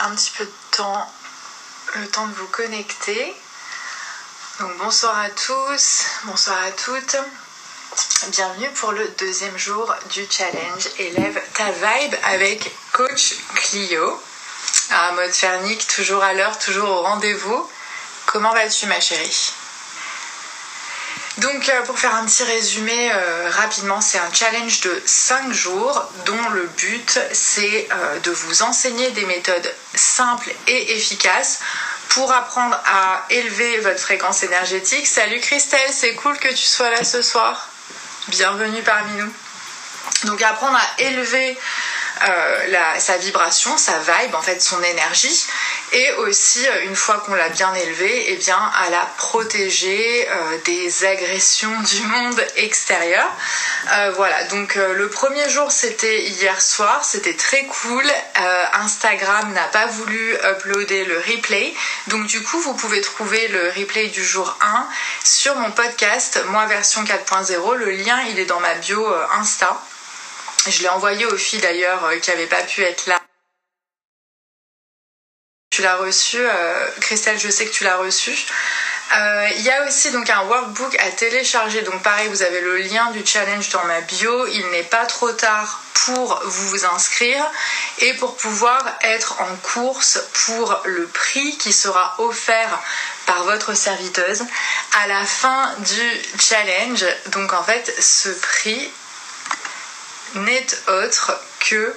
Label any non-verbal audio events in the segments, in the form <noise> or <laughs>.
un petit peu de temps, le temps de vous connecter. Donc bonsoir à tous, bonsoir à toutes. Bienvenue pour le deuxième jour du challenge Élève ta vibe avec coach Clio. À mode fernique, toujours à l'heure, toujours au rendez-vous. Comment vas-tu ma chérie? Donc euh, pour faire un petit résumé euh, rapidement, c'est un challenge de 5 jours dont le but c'est euh, de vous enseigner des méthodes simples et efficaces pour apprendre à élever votre fréquence énergétique. Salut Christelle, c'est cool que tu sois là ce soir. Bienvenue parmi nous. Donc apprendre à élever sa vibration, sa vibe, en fait son énergie, et aussi euh, une fois qu'on l'a bien élevée, eh bien à la protéger euh, des agressions du monde extérieur. Euh, voilà, donc le premier jour c'était hier soir, c'était très cool. Instagram n'a pas voulu uploader le replay, donc du coup vous pouvez trouver le replay du jour 1 sur mon podcast, moi version 4.0. Le lien il est dans ma bio Insta. Je l'ai envoyé aux filles d'ailleurs qui n'avaient pas pu être là tu l'as reçu. Euh, Christelle, je sais que tu l'as reçu. Euh, il y a aussi donc un workbook à télécharger. Donc pareil, vous avez le lien du challenge dans ma bio. Il n'est pas trop tard pour vous inscrire et pour pouvoir être en course pour le prix qui sera offert par votre serviteuse à la fin du challenge. Donc en fait, ce prix n'est autre que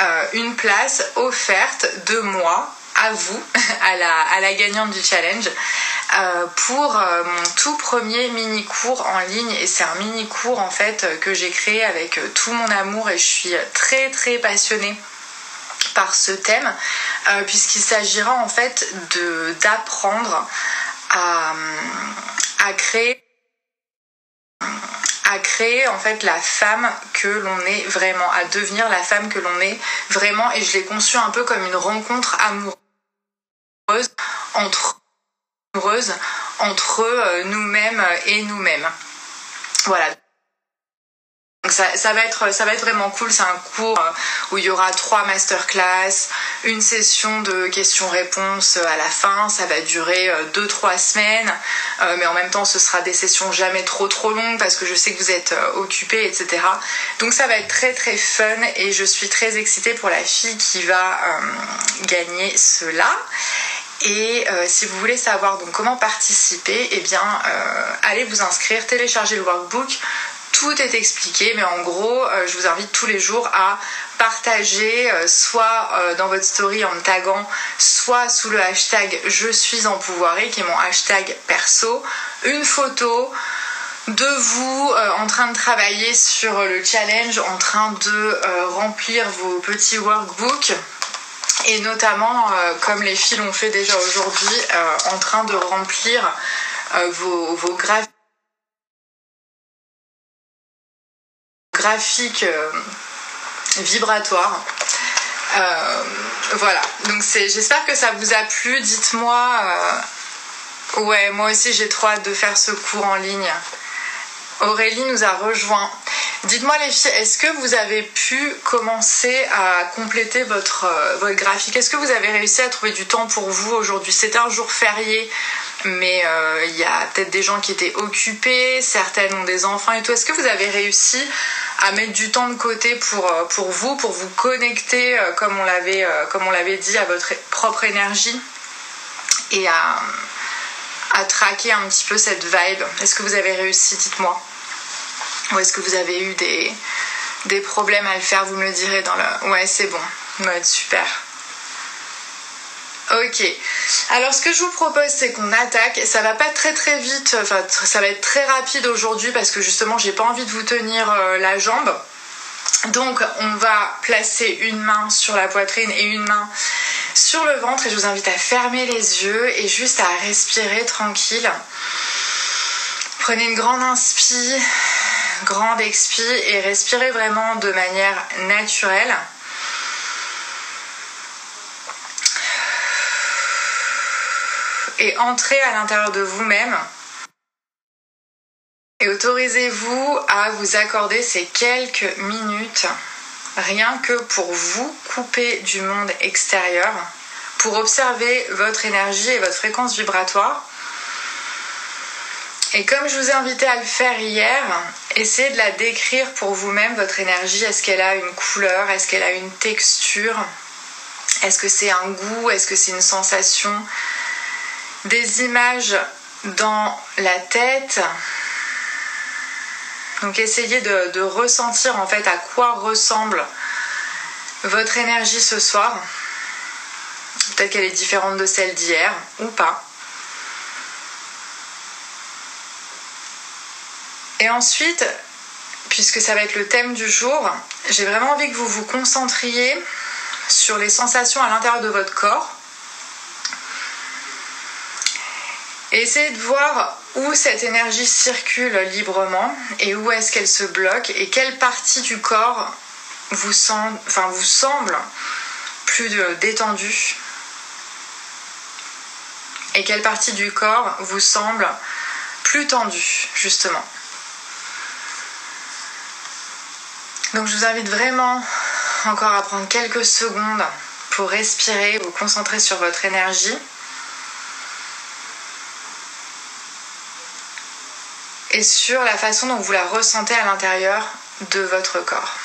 euh, une place offerte de moi à vous, <laughs> à la, gagnante du challenge, euh, pour euh, mon tout premier mini cours en ligne. Et c'est un mini cours en fait que j'ai créé avec tout mon amour et je suis très très passionnée par ce thème puisqu'il s'agira en fait d'apprendre à créer à créer en fait la femme que l'on est vraiment, à devenir la femme que l'on est vraiment et je l'ai conçu un peu comme une rencontre amoureuse entre entre euh, nous-mêmes et nous-mêmes. Voilà. Donc ça, va être, vraiment cool. C'est un cours euh, où il y aura trois masterclass, une session de questions-réponses à la fin. Ça va durer 2-3 euh, semaines. mais en même temps, ce sera des sessions jamais trop trop longues parce que je sais que vous êtes occupés, etc. Donc ça va être très très fun et je suis très excitée pour la fille qui va gagner cela. Et euh, si vous voulez savoir donc comment participer, eh bien euh, allez vous inscrire, télécharger le workbook. Tout est expliqué, mais en gros, euh, je vous invite tous les jours à partager soit dans votre story en me taguant, soit sous le hashtag je suis empouvoiré, qui est mon hashtag perso, une photo de vous en train de travailler sur le challenge, en train de remplir vos petits workbooks. Et notamment euh, comme les filles l'ont fait déjà aujourd'hui, euh, en train de remplir euh, vos, vos graphiques vibratoires. voilà, donc j'espère que ça vous a plu. Dites-moi, ouais, moi aussi j'ai trop hâte de faire ce cours en ligne. Aurélie nous a rejoint. Dites-moi les filles, est-ce que vous avez pu commencer à compléter votre, euh, votre graphique? Est-ce que vous avez réussi à trouver du temps pour vous aujourd'hui? C'était un jour férié, mais euh, il y a peut-être des gens qui étaient occupés, certaines ont des enfants et tout. Est-ce que vous avez réussi à mettre du temps de côté pour, euh, pour vous, pour vous connecter, comme on l'avait comme on l'avait dit, à votre propre énergie et à, à traquer un petit peu cette vibe Est-ce que vous avez réussi? Dites-moi. Ou est-ce que vous avez eu des, des problèmes à le faire? Vous me le direz dans le... Ouais, c'est bon. Mode super. Ok. Alors ce que je vous propose c'est qu'on attaque. Ça va pas très très vite. Enfin ça va être très rapide aujourd'hui parce que justement j'ai pas envie de vous tenir euh, la jambe. Donc on va placer une main sur la poitrine et une main sur le ventre et je vous invite à fermer les yeux et juste à respirer tranquille. Prenez une grande inspire grande expi et respirez vraiment de manière naturelle. Et entrez à l'intérieur de vous-même. Et autorisez-vous à vous accorder ces quelques minutes rien que pour vous couper du monde extérieur pour observer votre énergie et votre fréquence vibratoire. Et comme je vous ai invité à le faire hier, essayez de la décrire pour vous-même, votre énergie. Est-ce qu'elle a une couleur? Est-ce qu'elle a une texture? Est-ce que c'est un goût? Est-ce que c'est une sensation? Des images dans la tête. Donc essayez de, ressentir en fait à quoi ressemble votre énergie ce soir. Peut-être qu'elle est différente de celle d'hier ou pas. Et ensuite, puisque ça va être le thème du jour, j'ai vraiment envie que vous vous concentriez sur les sensations à l'intérieur de votre corps. Et essayez de voir où cette énergie circule librement et où est-ce qu'elle se bloque et quelle partie du corps vous, semble, vous semble plus détendue et quelle partie du corps vous semble plus tendue justement. Donc je vous invite vraiment encore à prendre quelques secondes pour respirer, vous concentrer sur votre énergie. Et sur la façon dont vous la ressentez à l'intérieur de votre corps.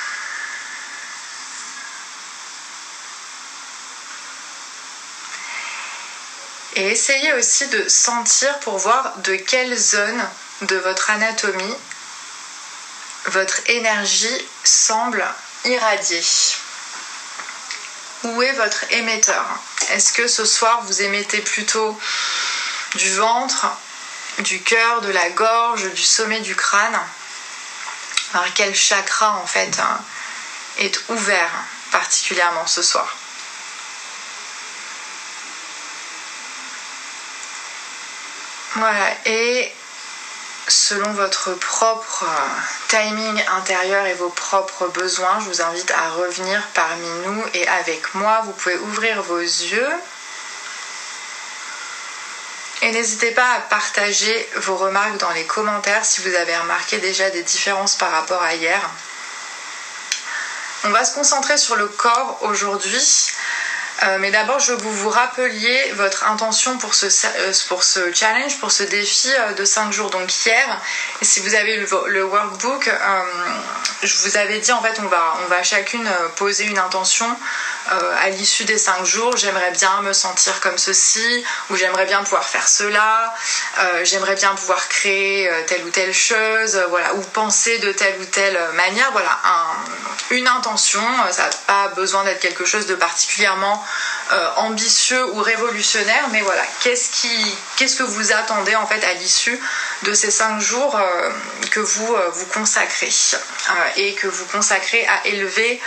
Et essayez aussi de sentir pour voir de quelle zone de votre anatomie votre énergie semble irradier. Où est votre émetteur? Est-ce que ce soir vous émettez plutôt du ventre, du cœur, de la gorge, du sommet du crâne Par quel chakra en fait hein, est ouvert particulièrement ce soir Voilà, et selon votre propre timing intérieur et vos propres besoins, je vous invite à revenir parmi nous et avec moi. Vous pouvez ouvrir vos yeux. Et n'hésitez pas à partager vos remarques dans les commentaires si vous avez remarqué déjà des différences par rapport à hier. On va se concentrer sur le corps aujourd'hui. Euh, mais d'abord, je veux que vous vous rappeliez votre intention pour ce, euh, pour ce challenge, pour ce défi euh, de 5 jours. Donc hier, si vous avez le, le workbook, je vous avais dit en fait on va, on va chacune poser une intention à l'issue des 5 jours. J'aimerais bien me sentir comme ceci, ou j'aimerais bien pouvoir faire cela, j'aimerais bien pouvoir créer telle ou telle chose, voilà, ou penser de telle ou telle manière. Voilà, une intention, ça n'a pas besoin d'être quelque chose de particulièrement euh, ambitieux ou révolutionnaire, mais voilà, qu'est-ce qui, qu'est-ce que vous attendez en fait à l'issue de ces cinq jours euh, que vous euh, vous consacrez et que vous consacrez à élever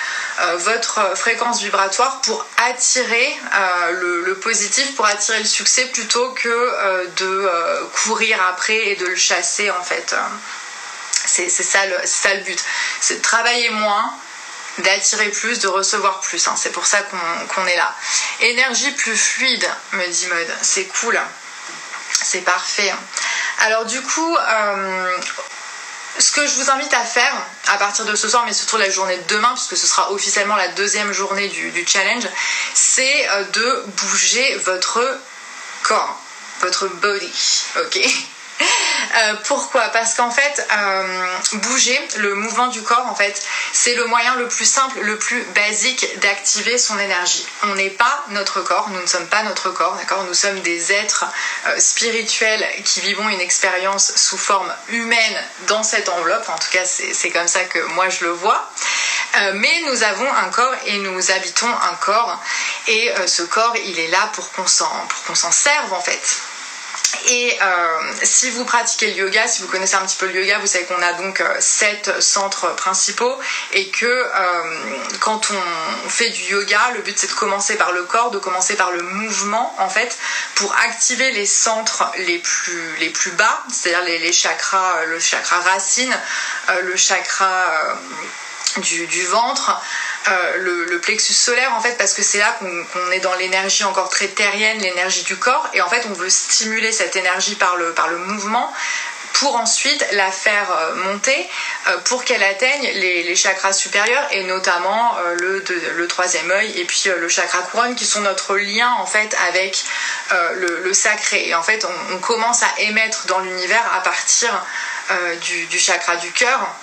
votre fréquence vibratoire pour attirer le, positif, pour attirer le succès plutôt que de courir après et de le chasser en fait. C'est, ça, ça le but. C'est de travailler moins d'attirer plus, de recevoir plus. Hein. C'est pour ça qu'on est là. Énergie plus fluide, me dit Mode. C'est cool. C'est parfait. Alors du coup, euh, ce que je vous invite à faire à partir de ce soir, mais surtout la journée de demain, puisque ce sera officiellement la deuxième journée du, challenge, c'est euh, de bouger votre corps, votre body. Ok? Euh, pourquoi? Parce qu'en fait, euh, bouger, le mouvement du corps, en fait, c'est le moyen le plus simple, le plus basique d'activer son énergie. On n'est pas notre corps, nous ne sommes pas notre corps, d'accord? Nous sommes des êtres euh, spirituels qui vivons une expérience sous forme humaine dans cette enveloppe. En tout cas, c'est comme ça que moi je le vois. mais nous avons un corps et nous habitons un corps. Et ce corps, il est là pour qu'on s'en serve, en fait. Et euh, si vous pratiquez le yoga, si vous connaissez un petit peu le yoga, vous savez qu'on a donc euh, sept centres principaux et que euh, quand on fait du yoga, le but c'est de commencer par le corps, de commencer par le mouvement en fait, pour activer les centres les plus, les plus bas, c'est-à-dire les, chakras, le chakra racine, le chakra du, ventre. Euh, le, plexus solaire en fait parce que c'est là qu'on est dans l'énergie encore très terrienne, l'énergie du corps et en fait on veut stimuler cette énergie par le, mouvement pour ensuite la faire monter pour qu'elle atteigne les, chakras supérieurs et notamment le, troisième œil et puis le chakra couronne qui sont notre lien en fait avec le, sacré. Et en fait, on, commence à émettre dans l'univers à partir du chakra du cœur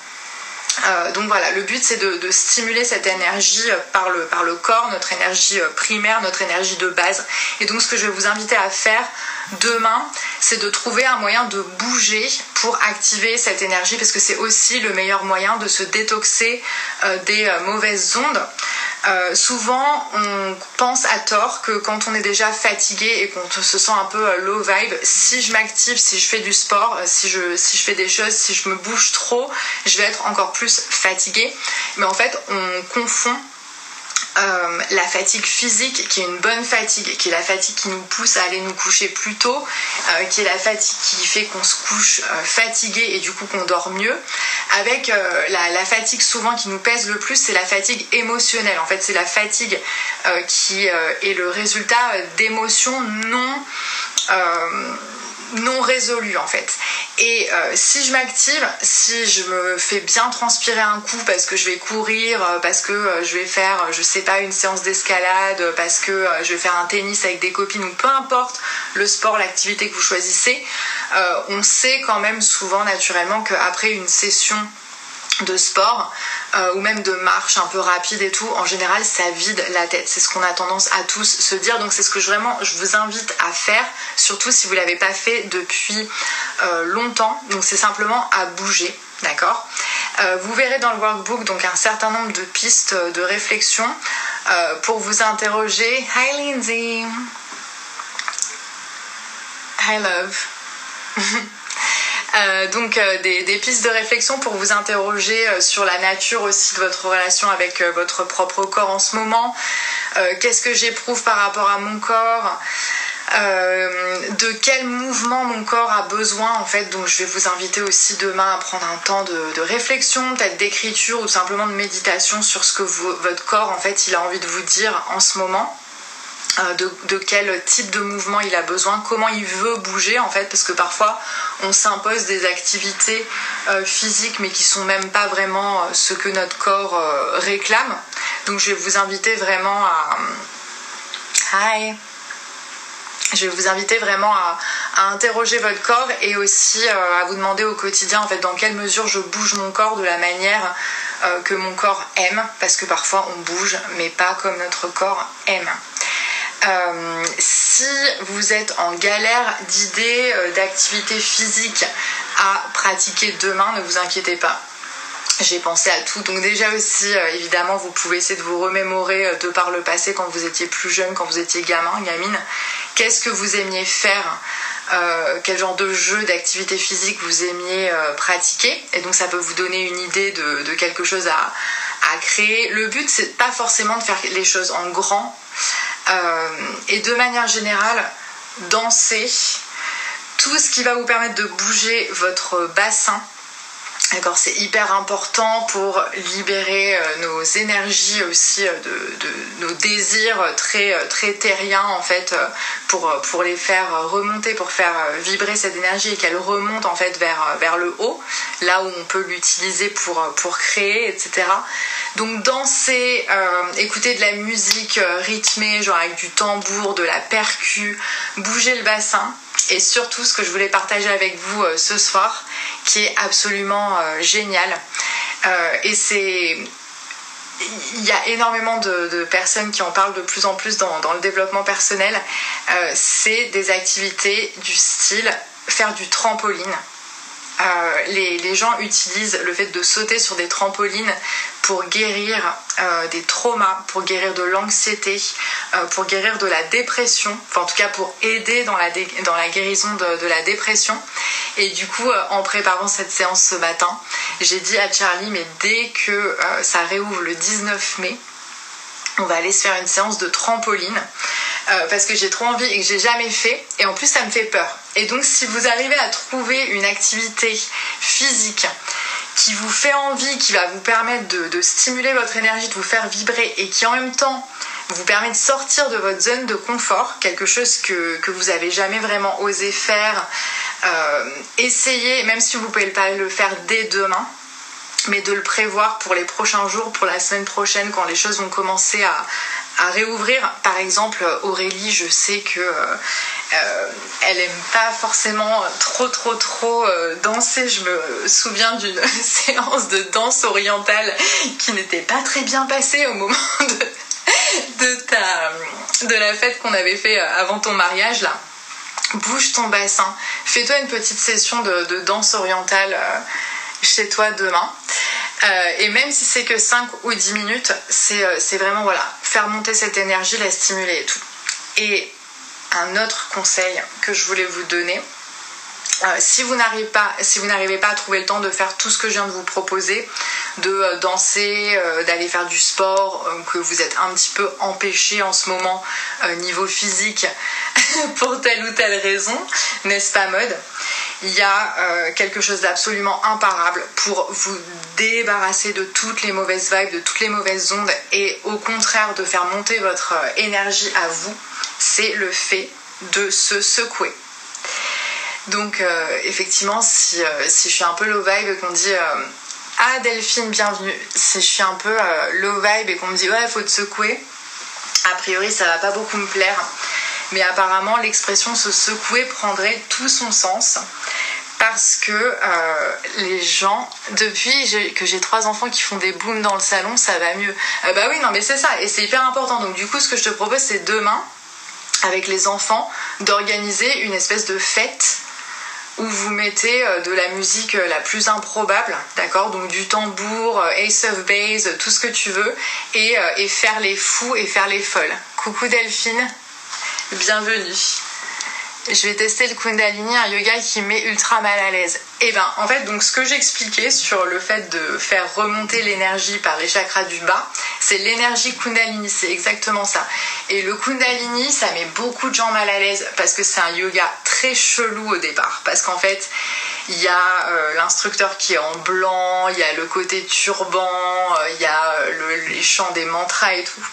euh, donc voilà, le but c'est de, stimuler cette énergie euh, par le, corps, notre énergie euh, primaire, notre énergie de base. Et donc ce que je vais vous inviter à faire demain, c'est de trouver un moyen de bouger pour activer cette énergie parce que c'est aussi le meilleur moyen de se détoxer des mauvaises ondes. Euh, souvent, on pense à tort que quand on est déjà fatigué et qu'on se sent un peu euh, low vibe, si je m'active, si je fais du sport, euh, si je, si je fais des choses, si je me bouge trop, je vais être encore plus fatigué. Mais en fait, on confond euh, la fatigue physique, qui est une bonne fatigue, qui est la fatigue qui nous pousse à aller nous coucher plus tôt, euh, qui est la fatigue qui fait qu'on se couche euh, fatigué et du coup qu'on dort mieux, avec la, la, fatigue souvent qui nous pèse le plus, c'est la fatigue émotionnelle. En fait, c'est la fatigue qui est le résultat d'émotions non non résolu en fait. Et euh, si je m'active, si je me fais bien transpirer un coup parce que je vais courir, euh, parce que euh, je vais faire, je sais pas, une séance d'escalade, parce que je vais faire un tennis avec des copines ou peu importe le sport, l'activité que vous choisissez, on sait quand même souvent naturellement qu'après une session de sport euh, ou même de marche un peu rapide et tout, en général ça vide la tête. C'est ce qu'on a tendance à tous se dire. Donc c'est ce que je, vraiment je vous invite à faire, surtout si vous l'avez pas fait depuis euh, longtemps. Donc c'est simplement à bouger, d'accord? Euh, Vous verrez dans le workbook donc un certain nombre de pistes de réflexion pour vous interroger. Hi Lindsay. Hi love. <laughs> Euh, donc euh, des, pistes de réflexion pour vous interroger euh, sur la nature aussi de votre relation avec votre propre corps en ce moment. Qu'est-ce que j'éprouve par rapport à mon corps? De quel mouvement mon corps a besoin en fait? Donc je vais vous inviter aussi demain à prendre un temps de, réflexion peut-être d'écriture ou simplement de méditation sur ce que votre corps en fait il a envie de vous dire en ce moment euh, de, quel type de mouvement il a besoin, comment il veut bouger en fait, parce que parfois on s'impose des activités euh, physiques mais qui sont même pas vraiment euh, ce que notre corps réclame. Donc je vais vous inviter vraiment à... Je vais vous inviter vraiment à, interroger votre corps et aussi à vous demander au quotidien en fait dans quelle mesure je bouge mon corps de la manière que mon corps aime parce que parfois on bouge mais pas comme notre corps aime. Euh, si vous êtes en galère d'idées, euh, d'activités physiques à pratiquer demain, ne vous inquiétez pas. J'ai pensé à tout. Donc déjà aussi, euh, évidemment, vous pouvez essayer de vous remémorer de par le passé quand vous étiez plus jeune, quand vous étiez gamin, gamine. Qu'est-ce que vous aimiez faire quel genre de jeu, d'activité physique vous aimiez pratiquer? Et donc ça peut vous donner une idée de, quelque chose à, à créer. Le but, c'est pas forcément de faire les choses en grand, euh, et de manière générale, danser, tout ce qui va vous permettre de bouger votre bassin. D'accord, c'est hyper important pour libérer euh, nos énergies aussi, euh, de, nos désirs très, très terriens en fait, pour, les faire remonter, pour faire vibrer cette énergie et qu'elle remonte en fait vers, le haut, là où on peut l'utiliser pour, créer, etc. Donc danser, euh, écouter de la musique euh, rythmée, genre avec du tambour, de la percu, bouger le bassin. Et surtout, ce que je voulais partager avec vous euh, ce soir, qui est absolument génial. et c'est il y a énormément de, personnes qui en parlent de plus en plus dans, le développement personnel. c'est des activités du style faire du trampoline. Euh, les, gens utilisent le fait de sauter sur des trampolines pour guérir euh, des traumas, pour guérir de l'anxiété, euh, pour guérir de la dépression, enfin en tout cas pour aider dans la, guérison de, la dépression. Et du coup, en préparant cette séance ce matin, j'ai dit à Charlie, mais dès que ça réouvre le 19 mai, on va aller se faire une séance de trampoline. Euh, parce que j'ai trop envie et que j'ai jamais fait. Et en plus, ça me fait peur. Et donc, si vous arrivez à trouver une activité physique qui vous fait envie, qui va vous permettre de, stimuler votre énergie, de vous faire vibrer et qui en même temps vous permet de sortir de votre zone de confort, quelque chose que, vous avez jamais vraiment osé faire essayez, même si vous pouvez pas le faire dès demain, mais de le prévoir pour les prochains jours, pour la semaine prochaine, quand les choses vont commencer à, à réouvrir. Par exemple, Aurélie, je sais que euh, elle aime pas forcément trop trop trop euh, danser. Je me souviens d'une <laughs> séance de danse orientale qui n'était pas très bien passée au moment <laughs> de, ta, de la fête qu'on avait fait avant ton mariage là. Bouge ton bassin, fais-toi une petite session de, danse orientale euh, chez toi demain. Et même si c'est que 5 ou 10 minutes, c'est vraiment voilà, faire monter cette énergie, la stimuler et tout. Et un autre conseil que je voulais vous donner, euh, si vous n'arrivez pas, si pas à trouver le temps de faire tout ce que je viens de vous proposer, de euh, danser, euh, d'aller faire du sport, que vous êtes un petit peu empêché en ce moment niveau physique <laughs> pour telle ou telle raison, n'est-ce pas mode Il y a quelque chose d'absolument imparable pour vous débarrasser de toutes les mauvaises vibes, de toutes les mauvaises ondes et au contraire de faire monter votre énergie à vous c'est le fait de se secouer. Donc euh, effectivement, si, euh, je suis un peu low vibe qu'on dit euh, Ah Delphine, bienvenue, si je suis un peu low vibe et qu'on me dit Ouais, faut te secouer, a priori ça va pas beaucoup me plaire. Mais apparemment l'expression se secouer prendrait tout son sens parce que les gens, depuis que j'ai trois enfants qui font des booms dans le salon, ça va mieux. bah oui, non mais c'est ça, et c'est hyper important. Donc du coup, ce que je te propose, c'est demain, avec les enfants d'organiser une espèce de fête où vous mettez euh, de la musique euh, la plus improbable, d'accord? Donc du tambour, euh, Ace of Base, tout ce que tu veux, et faire les fous et faire les folles. Coucou Delphine, bienvenue je vais tester le Kundalini, un yoga qui met ultra mal à l'aise. Et eh ben, en fait, donc ce que j'expliquais sur le fait de faire remonter l'énergie par les chakras du bas, c'est l'énergie Kundalini, c'est exactement ça. Et le Kundalini, ça met beaucoup de gens mal à l'aise parce que c'est un yoga très chelou au départ. Parce qu'en fait, il y a euh, l'instructeur qui est en blanc, il y a le côté turban, euh, il y a euh, les chants des mantras et tout.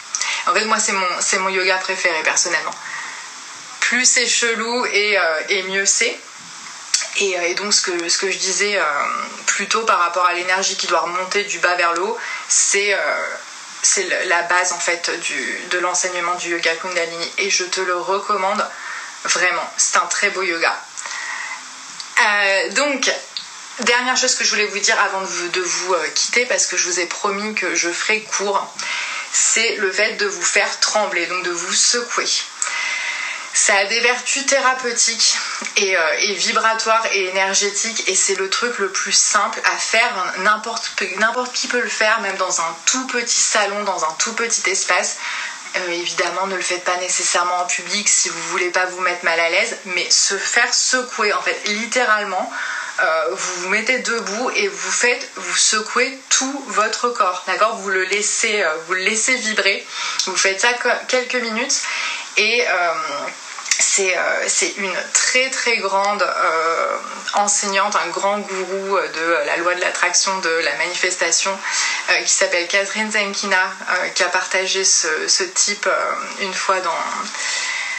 En fait, moi, c'est mon, c'est mon yoga préféré personnellement plus c'est chelou et, euh, mieux c'est. Et, euh, donc ce que, je disais euh, plutôt par rapport à l'énergie qui doit remonter du bas vers le haut, c'est la base en fait de l'enseignement du yoga Kundalini et je te le recommande vraiment. C'est un très beau yoga. donc, dernière chose que je voulais vous dire avant de vous, de vous, quitter parce que je vous ai promis que je ferai court, c'est le fait de vous faire trembler, donc de vous secouer. Ça a des vertus thérapeutiques et, euh, et vibratoires et énergétiques et c'est le truc le plus simple à faire. N'importe qui peut le faire, même dans un tout petit salon, dans un tout petit espace. Euh, évidemment, ne le faites pas nécessairement en public si vous voulez pas vous mettre mal à l'aise, mais se faire secouer, en fait, littéralement, euh, vous vous mettez debout et vous faites, vous secouez tout votre corps, d'accord? Vous le laissez, vous le laissez vibrer. Vous faites ça quelques minutes et euh, c'est une très très grande euh, enseignante, un grand gourou de la loi de l'attraction, de la manifestation, euh, qui s'appelle Catherine Zenkina, qui a partagé ce, type une fois dans,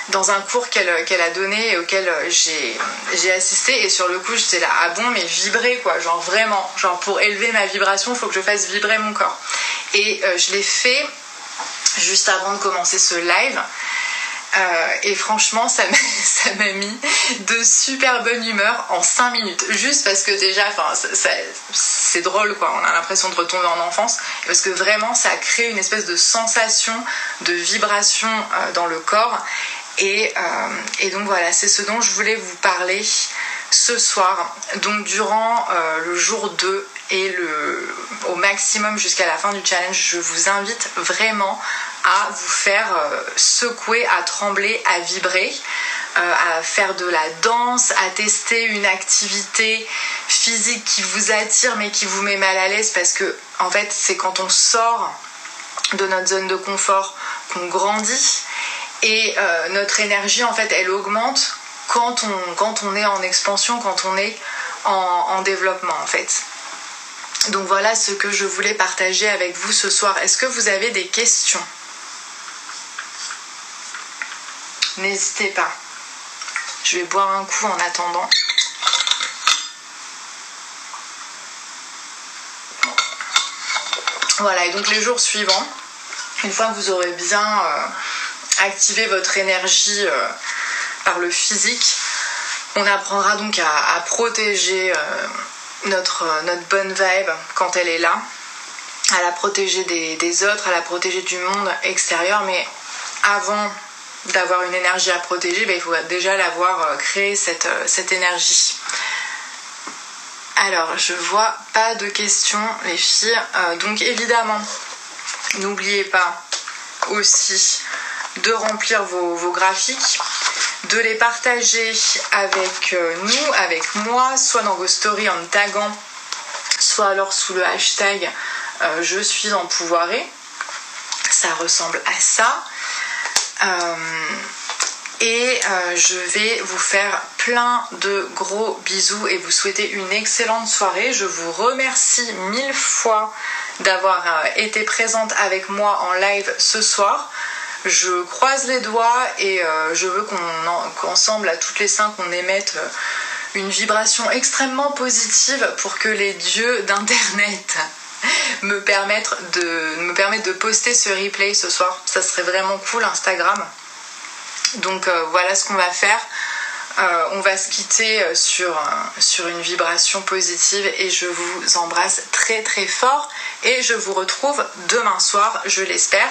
dans un cours qu'elle a donné et auquel j'ai assisté. Et sur le coup, j'étais là, ah bon, mais vibrer quoi, genre vraiment, genre pour élever ma vibration, il faut que je fasse vibrer mon corps. Et je l'ai fait juste avant de commencer ce live. Euh, et franchement, <laughs> ça m'a mis de super bonne humeur en 5 minutes. Juste parce que déjà, c'est drôle, quoi. On a l'impression de retomber en enfance. Parce que vraiment, ça a créé une espèce de sensation, de vibration euh, dans le corps. Et, euh, et donc voilà, c'est ce dont je voulais vous parler ce soir. Donc durant le jour 2 et le, au maximum jusqu'à la fin du challenge, je vous invite vraiment à vous faire euh, secouer, à trembler, à vibrer, euh, à faire de la danse, à tester une activité physique qui vous attire mais qui vous met mal à l'aise parce que en fait c'est quand on sort de notre zone de confort qu'on grandit et euh, notre énergie en fait elle augmente quand on, quand on est en expansion, quand on est en, en développement en fait. Donc voilà ce que je voulais partager avec vous ce soir. Est-ce que vous avez des questions? N'hésitez pas. Je vais boire un coup en attendant. Voilà, et donc les jours suivants, une fois que vous aurez bien euh, activé votre énergie euh, par le physique, on apprendra donc à, protéger euh, notre, bonne vibe quand elle est là, à la protéger des autres, à la protéger du monde extérieur, mais avant d'avoir une énergie à protéger, ben, il faut déjà l'avoir euh, créé cette, euh, cette énergie. Alors, je vois pas de questions, les filles. Euh, donc, évidemment, n'oubliez pas aussi de remplir vos, graphiques, de les partager avec nous, avec moi, soit dans vos stories en taguant, soit alors sous le hashtag je suis empouvoirée. Ça ressemble à ça. Euh, et euh, je vais vous faire plein de gros bisous et vous souhaiter une excellente soirée. Je vous remercie mille fois d'avoir euh, été présente avec moi en live ce soir. Je croise les doigts et je veux qu'on qu'ensemble, à toutes les cinq, on émette une vibration extrêmement positive pour que les dieux d'internet <laughs> me permettre de poster ce replay ce soir. Ça serait vraiment cool Instagram. Donc euh, voilà ce qu'on va faire. Euh, on va se quitter euh, sur, sur une vibration positive et je vous embrasse très très fort et je vous retrouve demain soir, je l'espère.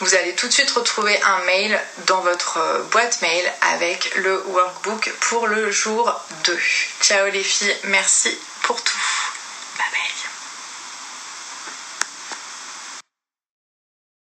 Vous allez tout de suite retrouver un mail dans votre boîte mail avec le workbook pour le jour 2. Ciao les filles, merci pour tout.